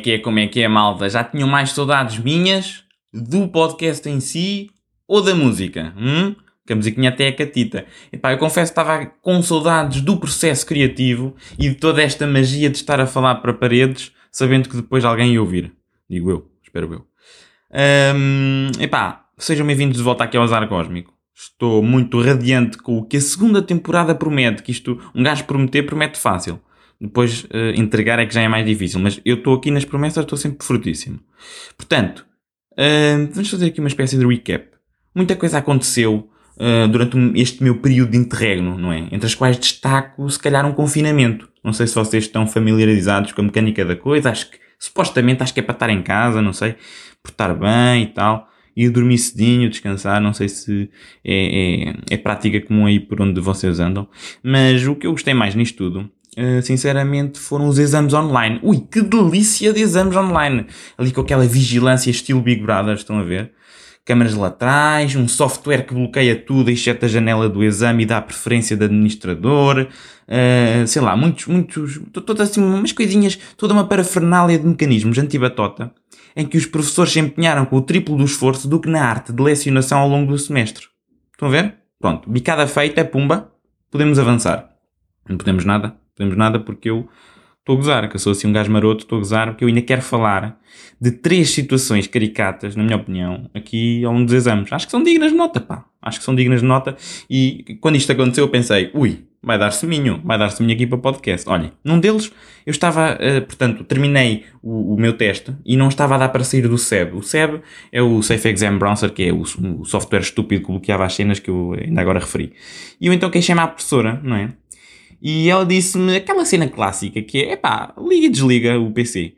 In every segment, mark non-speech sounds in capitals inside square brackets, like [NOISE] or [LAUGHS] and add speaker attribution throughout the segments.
Speaker 1: Que é, como é que é, malta? Já tinham mais saudades minhas do podcast em si ou da música? Hum? Que a musiquinha até é catita. Epá, eu confesso que estava com saudades do processo criativo e de toda esta magia de estar a falar para paredes, sabendo que depois alguém ia ouvir. Digo eu, espero eu. Um, epá, sejam bem-vindos de volta aqui ao Azar Cósmico. Estou muito radiante com o que a segunda temporada promete, que isto, um gajo prometer, promete fácil. Depois uh, entregar é que já é mais difícil. Mas eu estou aqui nas promessas, estou sempre frutíssimo. Portanto, uh, vamos fazer aqui uma espécie de recap. Muita coisa aconteceu uh, durante este meu período de interregno, não é? Entre as quais destaco, se calhar, um confinamento. Não sei se vocês estão familiarizados com a mecânica da coisa. Acho que, supostamente, acho que é para estar em casa, não sei, por estar bem e tal. E dormir cedinho, descansar, não sei se é, é, é prática comum aí por onde vocês andam. Mas o que eu gostei mais nisto tudo Uh, sinceramente, foram os exames online. Ui, que delícia de exames online! Ali com aquela vigilância estilo Big Brother, estão a ver? Câmaras laterais, um software que bloqueia tudo, exceto a janela do exame e dá a preferência de administrador. Uh, sei lá, muitos, muitos, todas assim, umas coisinhas, toda uma parafernália de mecanismos anti-batota, em que os professores se empenharam com o triplo do esforço do que na arte de lecionação ao longo do semestre. Estão a ver? Pronto, bicada feita, pumba, podemos avançar. Não podemos nada, podemos nada porque eu estou a gozar, que eu sou assim um gajo maroto, estou a gozar, porque eu ainda quero falar de três situações caricatas, na minha opinião, aqui ao longo dos exames. Acho que são dignas de nota, pá. Acho que são dignas de nota. E quando isto aconteceu, eu pensei, ui, vai dar seminho, vai dar seminho aqui para podcast. Olhem, num deles eu estava, uh, portanto, terminei o, o, meu teste e não estava a dar para sair do SEB. O SEB é o Safe Exam Browser, que é o, o software estúpido que bloqueava as cenas que eu ainda agora referi. E eu então queixei-me à professora, não é? E ela disse-me aquela cena clássica que é, epá, liga e desliga o PC.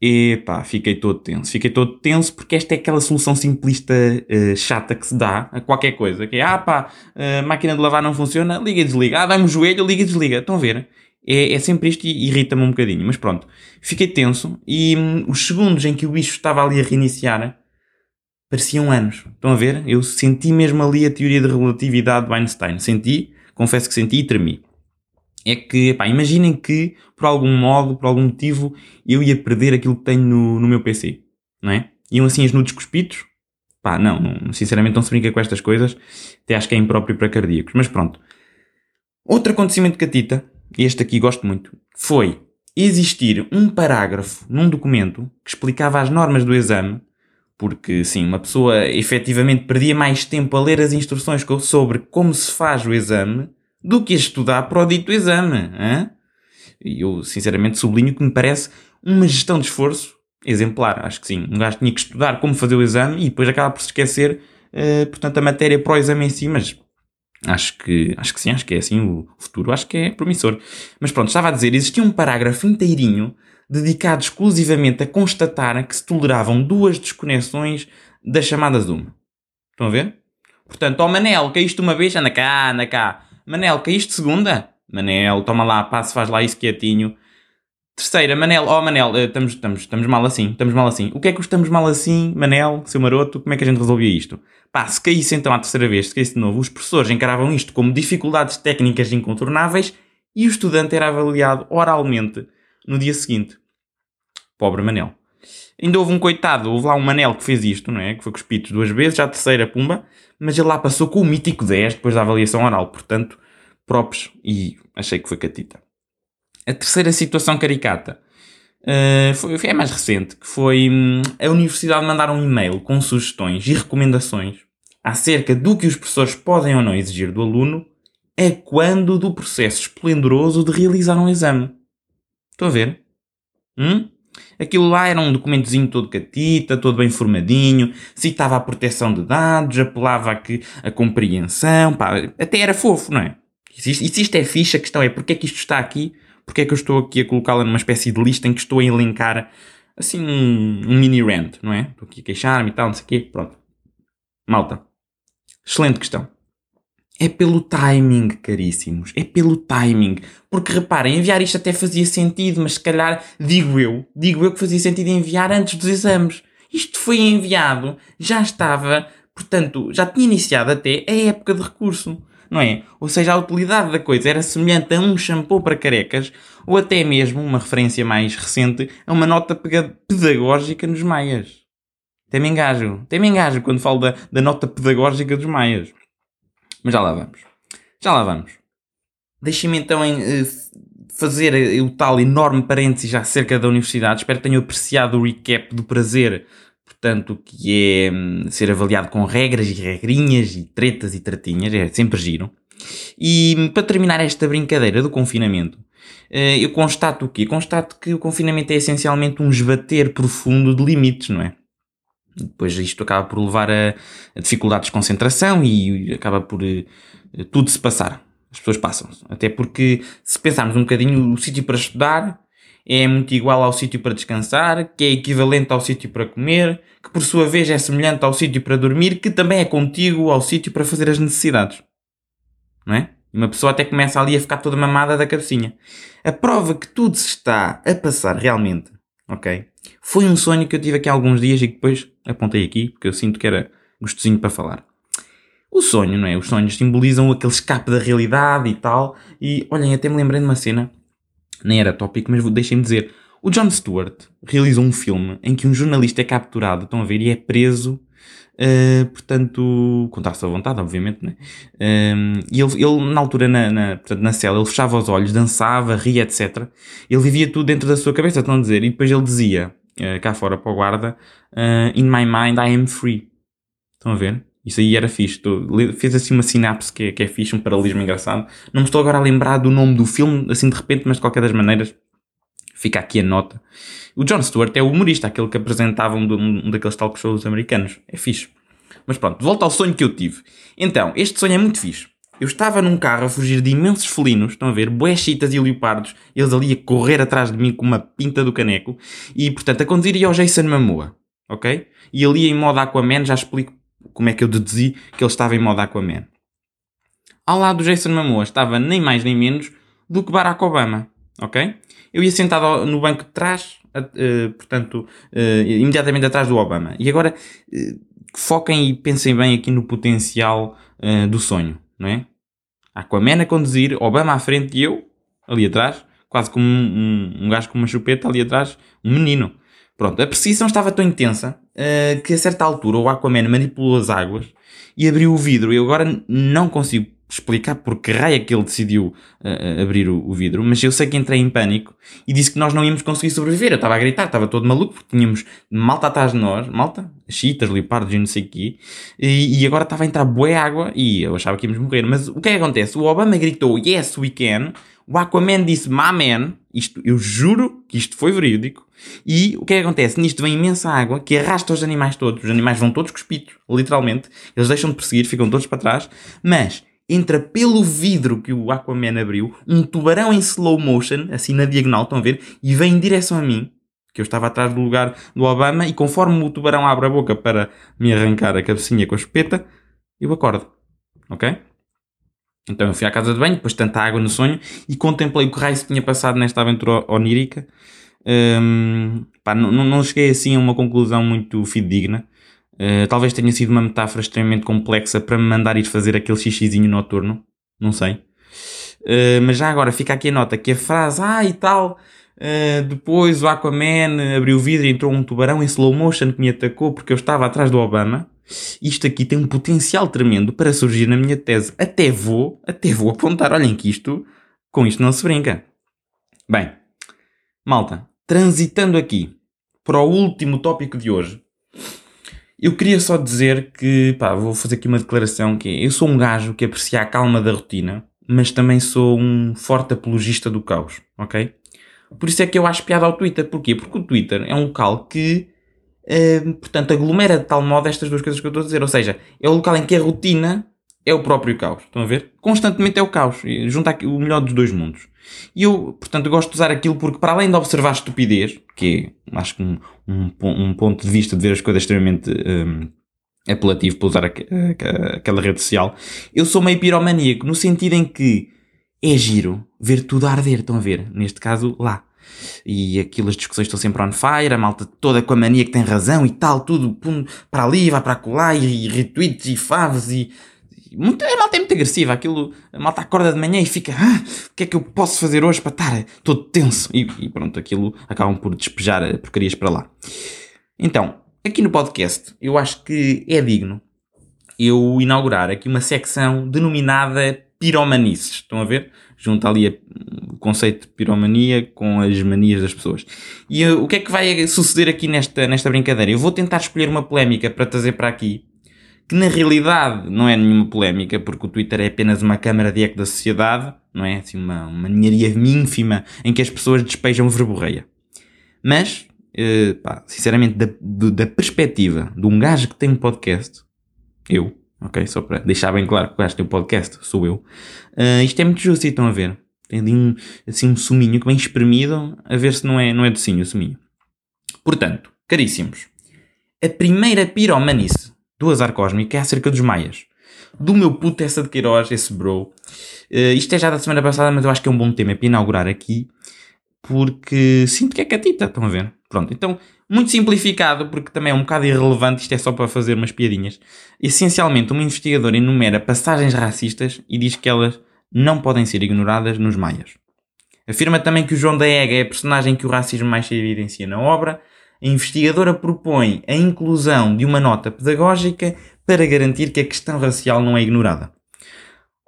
Speaker 1: Epá, fiquei todo tenso. Fiquei todo tenso porque esta é aquela solução simplista uh, chata que se dá a qualquer coisa. Que é, ah pá, a máquina de lavar não funciona, liga e desliga. Ah, dá-me o joelho, liga e desliga. Estão a ver? É, é sempre isto e irrita-me um bocadinho. Mas pronto, fiquei tenso e hum, os segundos em que o bicho estava ali a reiniciar pareciam anos. Estão a ver? Eu senti mesmo ali a teoria de relatividade do Einstein. Senti, confesso que senti e tremi é que, pá, imaginem que, por algum modo, por algum motivo, eu ia perder aquilo que tenho no, no meu PC, não é? Iam assim as nudes cuspidos? Pá, não, não, sinceramente não se brinca com estas coisas, até acho que é impróprio para cardíacos, mas pronto. Outro acontecimento catita, este aqui gosto muito, foi existir um parágrafo num documento que explicava as normas do exame, porque sim, uma pessoa efetivamente perdia mais tempo a ler as instruções sobre como se faz o exame do que estudar para o dito exame. E eu, sinceramente, sublinho que me parece uma gestão de esforço exemplar. Acho que sim. Um gajo tinha que estudar como fazer o exame e depois acaba por se esquecer, uh, portanto, a matéria para o exame em si, mas acho que, acho que sim, acho que é assim o futuro, acho que é promissor. Mas pronto, estava a dizer, existia um parágrafo inteirinho dedicado exclusivamente a constatar que se toleravam duas desconexões da chamada Zoom. Estão a ver? Portanto, ó oh Manel, caíste uma vez, anda cá, anda cá. Manel, caíste segunda? Manel, toma lá, passo, faz lá isso quietinho. Terceira, Manel, oh Manel, eh, estamos, estamos, estamos mal assim, estamos mal assim. O que é que estamos mal assim, Manel, seu maroto? Como é que a gente resolvia isto? Pá, se caísse então à terceira vez, se caísse de novo, os professores encaravam isto como dificuldades técnicas incontornáveis e o estudante era avaliado oralmente no dia seguinte. Pobre Manel. Ainda houve um coitado, houve lá um Manel que fez isto, não é? Que foi pitos duas vezes, já a terceira, pumba mas ele lá passou com o mítico 10 depois da avaliação oral, portanto, props e achei que foi catita. A terceira situação caricata uh, foi, a mais recente, que foi hum, a universidade mandar um e-mail com sugestões e recomendações acerca do que os professores podem ou não exigir do aluno a quando do processo esplendoroso de realizar um exame. Estão a ver? Hum? Aquilo lá era um documentozinho todo catita, todo bem formadinho, citava a proteção de dados, apelava a, que, a compreensão, pá, até era fofo, não é? E se, e se isto é ficha, a questão é porque é que isto está aqui, porque é que eu estou aqui a colocá-la numa espécie de lista em que estou a elencar assim um, um mini rant, não é? Estou aqui a queixar-me e tal, não sei o quê, pronto. Malta, excelente questão. É pelo timing, caríssimos. É pelo timing. Porque reparem, enviar isto até fazia sentido, mas se calhar, digo eu, digo eu que fazia sentido enviar antes dos exames. Isto foi enviado, já estava, portanto, já tinha iniciado até a época de recurso. não é? Ou seja, a utilidade da coisa era semelhante a um shampoo para carecas, ou até mesmo, uma referência mais recente, a uma nota pedagógica nos maias. Até me engajo, até me engajo quando falo da, da nota pedagógica dos maias. Mas já lá vamos. Já lá vamos. Deixem-me então em, uh, fazer o tal enorme parênteses acerca da universidade. Espero que tenham apreciado o recap do prazer, portanto, que é um, ser avaliado com regras e regrinhas e tretas e tratinhas. É sempre giro. E hum, para terminar esta brincadeira do confinamento, uh, eu constato o quê? Constato que o confinamento é essencialmente um esbater profundo de limites, não é? Depois isto acaba por levar a, a dificuldades de concentração e acaba por uh, tudo se passar. As pessoas passam-se. Até porque, se pensarmos um bocadinho, o sítio para estudar é muito igual ao sítio para descansar, que é equivalente ao sítio para comer, que por sua vez é semelhante ao sítio para dormir, que também é contíguo ao sítio para fazer as necessidades. Não é? Uma pessoa até começa ali a ficar toda mamada da cabecinha. A prova que tudo se está a passar realmente, ok? Foi um sonho que eu tive aqui há alguns dias e que depois apontei aqui, porque eu sinto que era gostosinho para falar. O sonho, não é? Os sonhos simbolizam aquele escape da realidade e tal. E olhem, até me lembrei de uma cena, nem era tópico, mas deixem-me dizer. O Jon Stewart realizou um filme em que um jornalista é capturado, estão a ver, e é preso, uh, portanto, contar-se à vontade, obviamente, né? Uh, e ele, ele, na altura, na, na, portanto, na cela, ele fechava os olhos, dançava, ria, etc. Ele vivia tudo dentro da sua cabeça, estão a dizer, e depois ele dizia, uh, cá fora para o guarda, In my mind I am free. Estão a ver? Isso aí era fixe. fez assim uma sinapse que é, que é fixe, um paralelismo engraçado. Não me estou agora a lembrar do nome do filme, assim de repente, mas de qualquer das maneiras, fica aqui a nota. O Jon Stewart é o humorista, aquele que apresentava um, um daqueles talk shows americanos. É fixe. Mas pronto, volta ao sonho que eu tive. Então, este sonho é muito fixe. Eu estava num carro a fugir de imensos felinos, estão a ver, boechitas e leopardos, eles ali a correr atrás de mim com uma pinta do caneco, e portanto a conduzir ia ao Jason Momoa, ok? E ali em modo Aquaman, já explico como é que eu deduzi que ele estava em modo Aquaman. Ao lado do Jason Momoa estava nem mais nem menos do que Barack Obama, ok? Eu ia sentado no banco de trás, uh, portanto, uh, imediatamente atrás do Obama. E agora, uh, foquem e pensem bem aqui no potencial do sonho, não é? Aquaman a conduzir, Obama à frente e eu, ali atrás, quase como um, um, um gajo com uma chupeta ali atrás, um menino. Pronto, a perseguição estava tão intensa que a certa altura o Aquaman manipulou as águas e abriu o vidro. Eu agora não consigo explicar por que raio é que ele decidiu uh, abrir o, o, vidro, mas eu sei que entrei em pânico e disse que nós não íamos conseguir sobreviver. Eu estava a gritar, estava todo maluco, porque tínhamos malta atrás de nós, malta, chitas, leopardos e não sei o quê, e, e, agora estava a entrar boa água e eu achava que íamos morrer. Mas o que é que acontece? O Obama gritou, yes, we can, o Aquaman disse, my man, isto, eu juro que isto foi verídico, e o que é que acontece? Nisto vem imensa água que arrasta os animais todos. Os animais vão todos cuspidos, literalmente. Eles deixam de perseguir, ficam todos para trás. Mas entra pelo vidro que o Aquaman abriu um tubarão em slow motion, assim na diagonal, estão a ver? E vem em direção a mim, que eu estava atrás do lugar do Obama, e conforme o tubarão abre a boca para me arrancar a cabecinha com a espeta, eu acordo. Ok? Então eu fui à casa de banho, depois de tanta água no sonho, e contemplei o que raio tinha passado nesta aventura onírica um, pá, não, não cheguei assim a uma conclusão muito fidedigna. Uh, talvez tenha sido uma metáfora extremamente complexa para me mandar ir fazer aquele xixizinho noturno. Não sei. Uh, mas já agora fica aqui a nota que a frase, ah e tal, uh, depois o Aquaman abriu o vidro e entrou um tubarão em slow motion que me atacou porque eu estava atrás do Obama. Isto aqui tem um potencial tremendo para surgir na minha tese. Até vou, até vou apontar, olhem que isto, com isto não se brinca. Bem, malta, transitando aqui para o último tópico de hoje, eu queria só dizer que, pá, vou fazer aqui uma declaração que é, eu sou um gajo que aprecia a calma da rotina, mas também sou um forte apologista do caos, ok? Por isso é que eu acho piada ao Twitter. Porquê? Porque o Twitter é um local que, eh, portanto, aglomera de tal modo estas duas coisas que eu estou a dizer. Ou seja, é o local em que a rotina é o próprio caos. Estão a ver? Constantemente é o caos. Junta o melhor dos dois mundos. E eu, portanto, gosto de usar aquilo porque, para além de observar estupidez, que é, acho que um, um, um ponto de vista de ver as coisas extremamente um, apelativo para usar a, a, aquela rede social, eu sou meio piromaníaco, no sentido em que é giro ver tudo a arder. Estão a ver? Neste caso, lá. E aquilo, as discussões estão sempre on fire, a malta toda com a mania que tem razão e tal, tudo pum, para ali, vai para lá, e, e retweets e faves e muito, a malta é muito agressiva. Aquilo, a malta acorda de manhã e fica: ah, o que é que eu posso fazer hoje para estar todo tenso? E, e pronto, aquilo acabam por despejar porcarias para lá. Então, aqui no podcast, eu acho que é digno eu inaugurar aqui uma secção denominada piromanices. Estão a ver? Junta ali a, o conceito de piromania com as manias das pessoas. E uh, o que é que vai suceder aqui nesta, nesta brincadeira? Eu vou tentar escolher uma polémica para trazer para aqui, que na realidade não é nenhuma polémica, porque o Twitter é apenas uma câmara de eco da sociedade, não é? Assim, uma, uma ninharia ínfima em que as pessoas despejam verborreia. Mas, uh, pá, sinceramente, da, da perspectiva de um gajo que tem um podcast, eu, ok? Só para deixar bem claro que o gajo tem um podcast, sou eu. Uh, isto é muito justo, estão a ver? Tem ali um, assim, um suminho que vem espremido, a ver se não é, não é docinho o suminho. Portanto, caríssimos, a primeira piromanice do azar cósmico é acerca dos maias. Do meu puto essa de Queiroz, esse bro. Uh, isto é já da semana passada, mas eu acho que é um bom tema para inaugurar aqui, porque sinto que é catita, estão a ver? Pronto, então muito simplificado, porque também é um bocado irrelevante, isto é só para fazer umas piadinhas. Essencialmente, uma investigadora enumera passagens racistas e diz que elas não podem ser ignoradas nos maias. Afirma também que o João da Ega é a personagem que o racismo mais se evidencia na obra. A investigadora propõe a inclusão de uma nota pedagógica para garantir que a questão racial não é ignorada.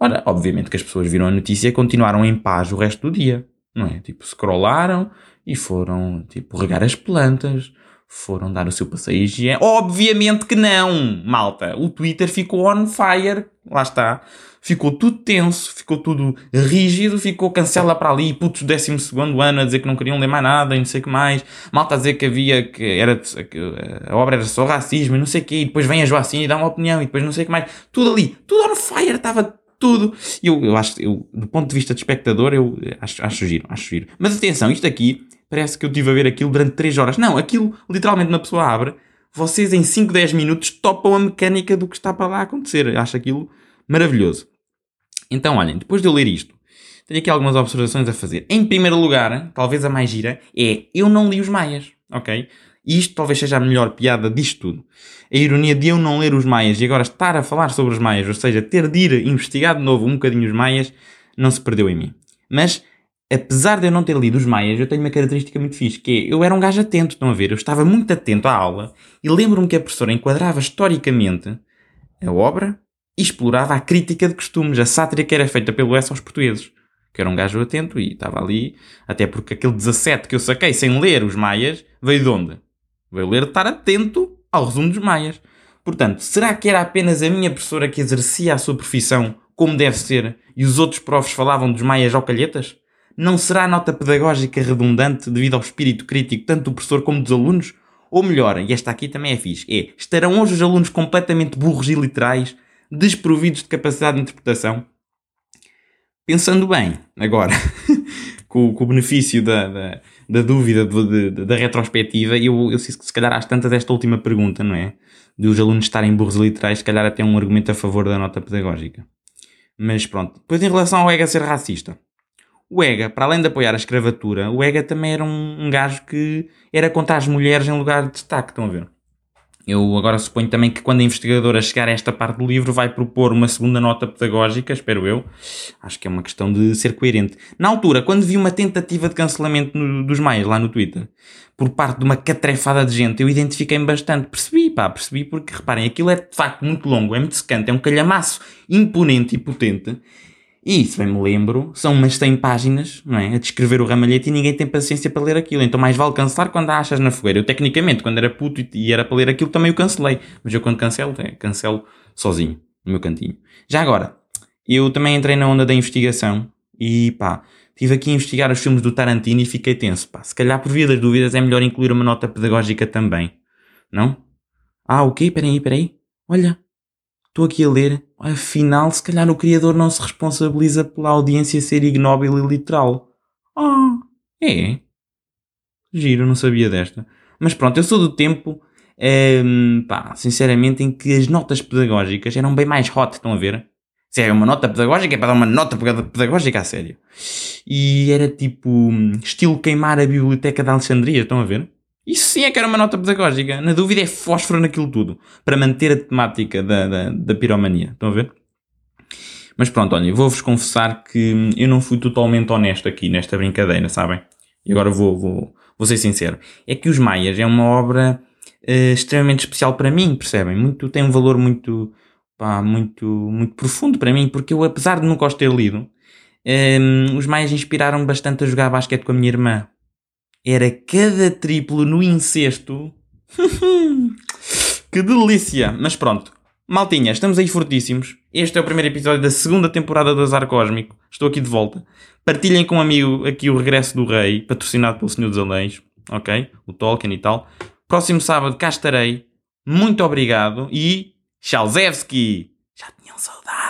Speaker 1: Ora, obviamente que as pessoas viram a notícia e continuaram em paz o resto do dia, não é? Tipo, scrollaram, e foram, tipo, regar as plantas, foram dar o seu passeio higiênico. Obviamente que não, malta. O Twitter ficou on fire, lá está. Ficou tudo tenso, ficou tudo rígido, ficou cancela para ali, putos 12 ano a dizer que não queriam ler mais nada e não sei o que mais. Malta a dizer que havia, que era, que a obra era só racismo e não sei o que, e depois vem a Joacine e dá uma opinião e depois não sei o que mais. Tudo ali, tudo on fire, estava tudo. Eu, eu acho, eu, do ponto de vista de espectador, eu acho, acho giro, acho giro. Mas atenção, isto aqui parece que eu estive a ver aquilo durante 3 horas. Não, aquilo literalmente uma pessoa abre, vocês em 5, 10 minutos topam a mecânica do que está para lá acontecer. Eu acho aquilo maravilhoso. Então, olhem, depois de eu ler isto, tenho aqui algumas observações a fazer. Em primeiro lugar, talvez a mais gira, é eu não li os Maias, ok? E isto talvez seja a melhor piada disto tudo. A ironia de eu não ler os Maias e agora estar a falar sobre os Maias, ou seja, ter de ir investigar de novo um bocadinho os Maias, não se perdeu em mim. Mas apesar de eu não ter lido os Maias, eu tenho uma característica muito fixe, que é, eu era um gajo atento, estão a ver? Eu estava muito atento à aula e lembro-me que a professora enquadrava historicamente a obra e explorava a crítica de costumes, a sátira que era feita pelo S aos portugueses. Que era um gajo atento e estava ali, até porque aquele 17 que eu saquei sem ler os Maias, veio de onde? Veio ler estar atento ao resumo dos Maias. Portanto, será que era apenas a minha professora que exercia a sua profissão como deve ser e os outros profs falavam dos Maias ao calhetas? Não será nota pedagógica redundante devido ao espírito crítico tanto do professor como dos alunos? Ou melhor, e esta aqui também é fixe, é, estarão hoje os alunos completamente burros e literais, desprovidos de capacidade de interpretação? Pensando bem, agora, [LAUGHS] com, com, o benefício da, da, da dúvida, de, de, da retrospectiva, eu, eu sei que se calhar às tantas desta última pergunta, não é? De os alunos estarem burros e literais, se calhar até um argumento a favor da nota pedagógica. Mas pronto. Depois em relação ao EGA ser racista. O Ega, para além de apoiar a escravatura, o Ega também era um, um gajo que era contra as mulheres em lugar de destaque, estão a ver? Eu agora suponho também que quando a investigadora chegar a esta parte do livro vai propor uma segunda nota pedagógica, espero eu. Acho que é uma questão de ser coerente. Na altura, quando vi uma tentativa de cancelamento no, dos maias lá no Twitter, por parte de uma catrefada de gente, eu identifiquei-me bastante. Percebi, pá, percebi porque, reparem, aquilo é de facto muito longo, é muito secante, é um calhamaço imponente e potente e, se bem me lembro, são umas 100 páginas não é? a descrever o ramalhete e ninguém tem paciência para ler aquilo. Então mais vale cancelar quando achas na fogueira. Eu, tecnicamente, quando era puto e era para ler aquilo, também o cancelei. Mas eu, quando cancelo, é, cancelo sozinho, no meu cantinho. Já agora, eu também entrei na onda da investigação e pá, estive aqui a investigar os filmes do Tarantino e fiquei tenso. Pá, se calhar, por via das dúvidas, é melhor incluir uma nota pedagógica também. Não? Ah, o quê? Peraí, peraí. Olha, estou aqui a ler afinal, se calhar o criador não se responsabiliza pela audiência ser ignóbil e literal. Ah, é? Giro, não sabia desta. Mas pronto, eu sou do tempo, ehm, pá, sinceramente, em que as notas pedagógicas eram bem mais hot, estão a ver? Se é uma nota pedagógica, é para dar uma nota pedagógica a sério. E era tipo, estilo queimar a biblioteca de Alexandria, estão a ver? Isso sim é que era uma nota pedagógica. Na dúvida é fósforo naquilo tudo. Para manter a temática da, da, da piromania. Estão a ver? Mas pronto, olha, vou-vos confessar que eu não fui totalmente honesto aqui nesta brincadeira, sabem? E agora vou, vou, vou ser sincero. É que Os Maias é uma obra uh, extremamente especial para mim, percebem? Muito, tem um valor muito, pá, muito, muito profundo para mim, porque eu, apesar de nunca os ter lido, um, os Maias inspiraram-me bastante a jogar basquete com a minha irmã. Era cada triplo no incesto. [LAUGHS] que delícia! Mas pronto. Maltinha, estamos aí fortíssimos. Este é o primeiro episódio da segunda temporada do Azar Cósmico. Estou aqui de volta. Partilhem com um amigo aqui o Regresso do Rei, patrocinado pelo Senhor dos Anéis. Ok? O Tolkien e tal. Próximo sábado cá estarei. Muito obrigado e. Chalzewski! Já tinham saudades!